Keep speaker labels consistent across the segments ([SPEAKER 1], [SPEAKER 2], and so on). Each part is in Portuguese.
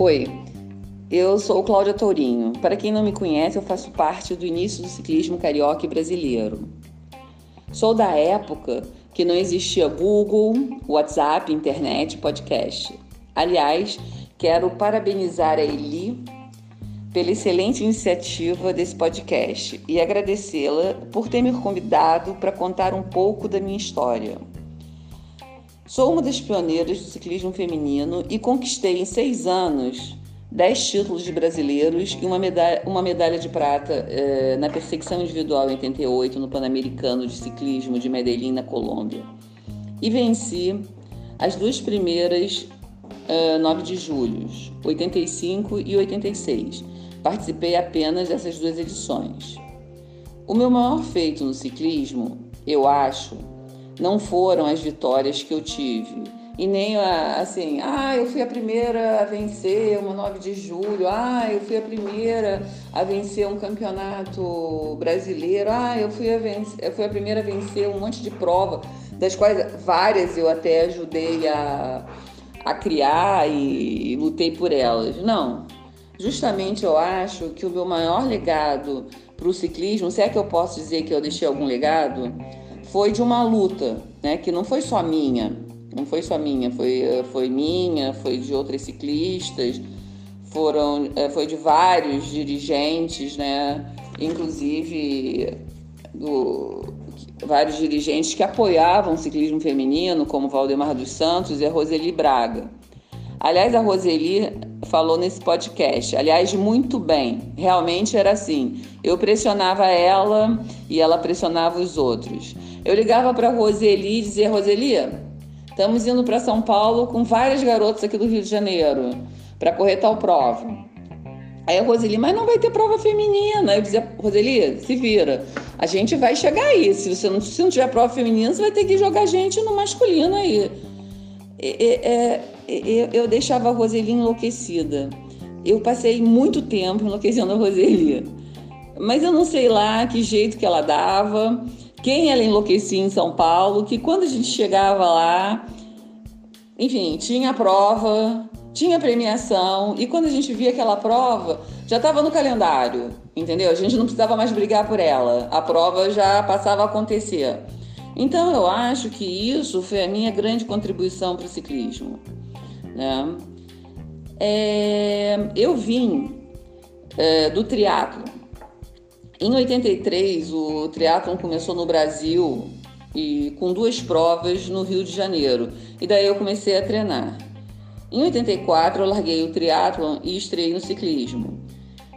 [SPEAKER 1] Oi, eu sou Cláudia Tourinho. Para quem não me conhece, eu faço parte do início do ciclismo carioca e brasileiro. Sou da época que não existia Google, WhatsApp, internet, podcast. Aliás, quero parabenizar a Eli pela excelente iniciativa desse podcast e agradecê-la por ter me convidado para contar um pouco da minha história. Sou uma das pioneiras do ciclismo feminino e conquistei em seis anos dez títulos de brasileiros e uma medalha, uma medalha de prata eh, na perseguição individual em 88 no Pan-Americano de Ciclismo de Medellín, na Colômbia. E venci as duas primeiras uh, 9 de julho, 85 e 86. Participei apenas dessas duas edições. O meu maior feito no ciclismo, eu acho, não foram as vitórias que eu tive, e nem assim, ah, eu fui a primeira a vencer uma 9 de julho, ah, eu fui a primeira a vencer um campeonato brasileiro, ah, eu fui a, vencer, eu fui a primeira a vencer um monte de prova, das quais várias eu até ajudei a, a criar e, e lutei por elas. Não. Justamente eu acho que o meu maior legado para o ciclismo, se é que eu posso dizer que eu deixei algum legado, foi de uma luta, né, que não foi só minha não foi só minha, foi, eh, foi minha, foi de outras ciclistas, foram, eh, foi de vários dirigentes, né? Inclusive do, vários dirigentes que apoiavam o ciclismo feminino, como Valdemar dos Santos e a Roseli Braga. Aliás, a Roseli falou nesse podcast, aliás, muito bem. Realmente era assim. Eu pressionava ela e ela pressionava os outros. Eu ligava para Roseli e dizia: Roseli, Estamos indo para São Paulo com várias garotas aqui do Rio de Janeiro para correr tal prova. Aí a Roseli, mas não vai ter prova feminina. Eu dizia, Roseli, se vira. A gente vai chegar aí. Se você não, se não tiver prova feminina, você vai ter que jogar gente no masculino aí. É, é, eu deixava a Roseli enlouquecida. Eu passei muito tempo enlouquecendo a Roseli. Mas eu não sei lá que jeito que ela dava quem ela enlouquecia em São Paulo, que quando a gente chegava lá, enfim, tinha prova, tinha premiação, e quando a gente via aquela prova, já estava no calendário, entendeu? A gente não precisava mais brigar por ela, a prova já passava a acontecer. Então eu acho que isso foi a minha grande contribuição para o ciclismo. Né? É, eu vim é, do triatlo em 83, o triatlon começou no Brasil e com duas provas no Rio de Janeiro. E daí eu comecei a treinar. Em 84, eu larguei o triatlon e estrei no ciclismo.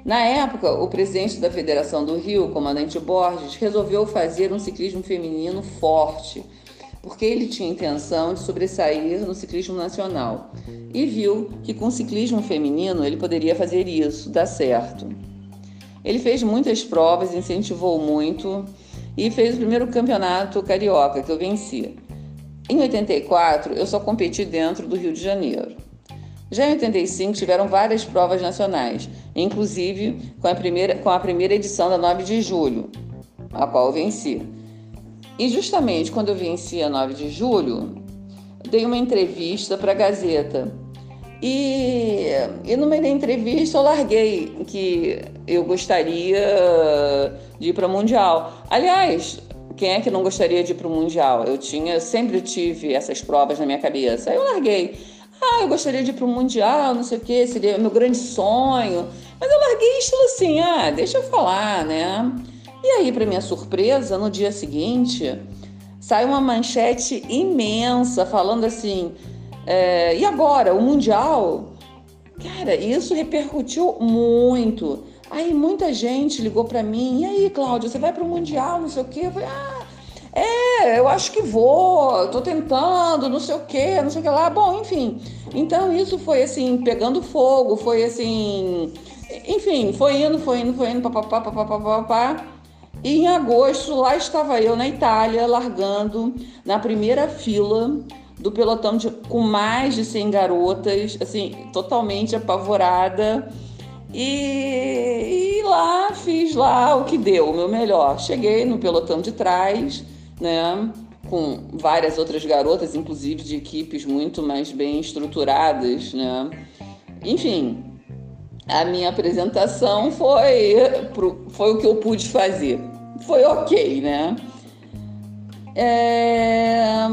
[SPEAKER 1] Na época, o presidente da Federação do Rio, comandante Borges, resolveu fazer um ciclismo feminino forte, porque ele tinha intenção de sobressair no ciclismo nacional e viu que com o ciclismo feminino ele poderia fazer isso, dar certo. Ele fez muitas provas, incentivou muito e fez o primeiro campeonato carioca que eu venci. Em 84, eu só competi dentro do Rio de Janeiro. Já em 85 tiveram várias provas nacionais, inclusive com a primeira, com a primeira edição da 9 de julho, a qual eu venci. E justamente quando eu venci a 9 de julho, dei uma entrevista para a Gazeta e, e no meio da entrevista eu larguei que eu gostaria de ir para o Mundial. Aliás, quem é que não gostaria de ir para o Mundial? Eu tinha, sempre tive essas provas na minha cabeça. Aí eu larguei. Ah, eu gostaria de ir para o Mundial, não sei o que, seria meu grande sonho. Mas eu larguei estilo assim, ah, deixa eu falar, né? E aí, para minha surpresa, no dia seguinte, sai uma manchete imensa falando assim: é, e agora, o Mundial? Cara, isso repercutiu muito. Aí muita gente ligou para mim, e aí, Cláudia, você vai para o Mundial, não sei o quê? Eu falei, ah, é, eu acho que vou, tô tentando, não sei o quê, não sei o que lá. Bom, enfim. Então isso foi assim, pegando fogo, foi assim. Enfim, foi indo, foi indo, foi indo, papapá, papapá, papapá. E em agosto, lá estava eu na Itália, largando na primeira fila do pelotão de, com mais de 100 garotas, assim, totalmente apavorada. E, e, lá fiz lá o que deu, o meu melhor. Cheguei no pelotão de trás, né, com várias outras garotas, inclusive de equipes muito mais bem estruturadas, né. enfim, a minha apresentação foi, foi o que eu pude fazer. Foi ok, né? É,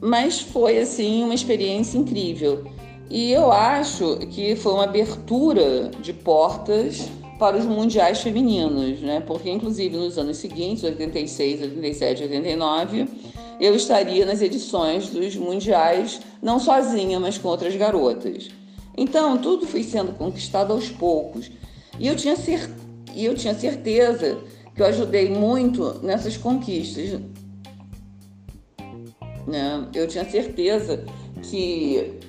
[SPEAKER 1] mas foi assim uma experiência incrível. E eu acho que foi uma abertura de portas para os mundiais femininos, né? Porque inclusive nos anos seguintes, 86, 87, 89, eu estaria nas edições dos mundiais não sozinha, mas com outras garotas. Então, tudo foi sendo conquistado aos poucos. E eu tinha, cer e eu tinha certeza que eu ajudei muito nessas conquistas. Né? Eu tinha certeza que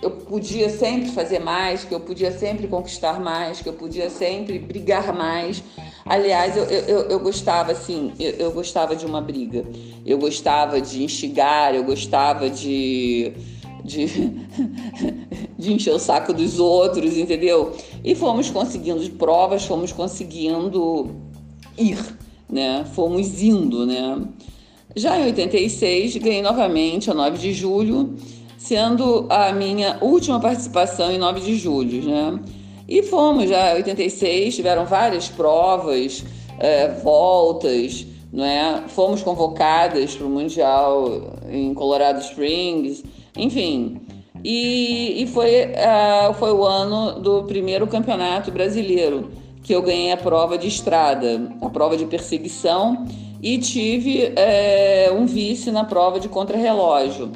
[SPEAKER 1] eu podia sempre fazer mais, que eu podia sempre conquistar mais, que eu podia sempre brigar mais. Aliás, eu, eu, eu gostava assim, eu, eu gostava de uma briga. Eu gostava de instigar, eu gostava de de, de encher o saco dos outros, entendeu? E fomos conseguindo provas, fomos conseguindo ir, né? Fomos indo, né? Já em 86, ganhei novamente a 9 de julho, sendo a minha última participação em 9 de julho, né? E fomos já em 86, tiveram várias provas, é, voltas, não é? Fomos convocadas para o Mundial em Colorado Springs, enfim, e, e foi, uh, foi o ano do primeiro campeonato brasileiro que eu ganhei a prova de estrada, a prova de perseguição, e tive é, um vice na prova de contrarrelógio.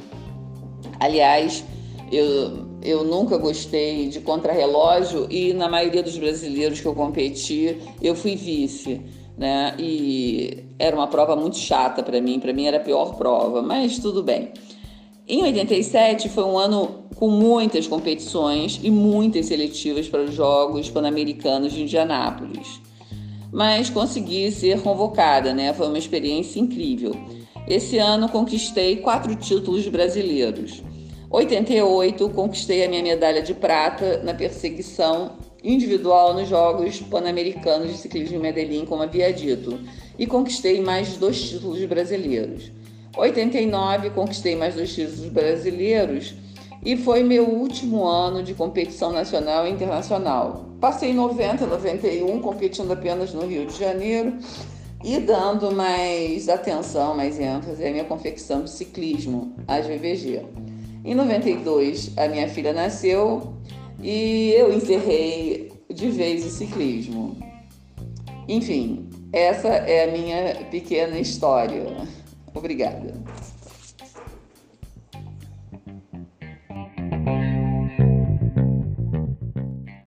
[SPEAKER 1] Aliás, eu, eu nunca gostei de contrarrelógio e na maioria dos brasileiros que eu competi, eu fui vice. Né? E era uma prova muito chata para mim, para mim era a pior prova, mas tudo bem. Em 87 foi um ano com muitas competições e muitas seletivas para os Jogos Pan-Americanos de Indianápolis. Mas consegui ser convocada, né? Foi uma experiência incrível. Esse ano conquistei quatro títulos brasileiros. 88 conquistei a minha medalha de prata na perseguição individual nos Jogos Pan-Americanos de Ciclismo em Medellín, como havia dito, e conquistei mais dois títulos brasileiros. 89 conquistei mais dois títulos brasileiros e foi meu último ano de competição nacional e internacional. Passei 90, 91 competindo apenas no Rio de Janeiro e dando mais atenção, mais ênfase à minha confecção de ciclismo, a GVG. Em 92, a minha filha nasceu e eu encerrei de vez o ciclismo. Enfim, essa é a minha pequena história. Obrigada.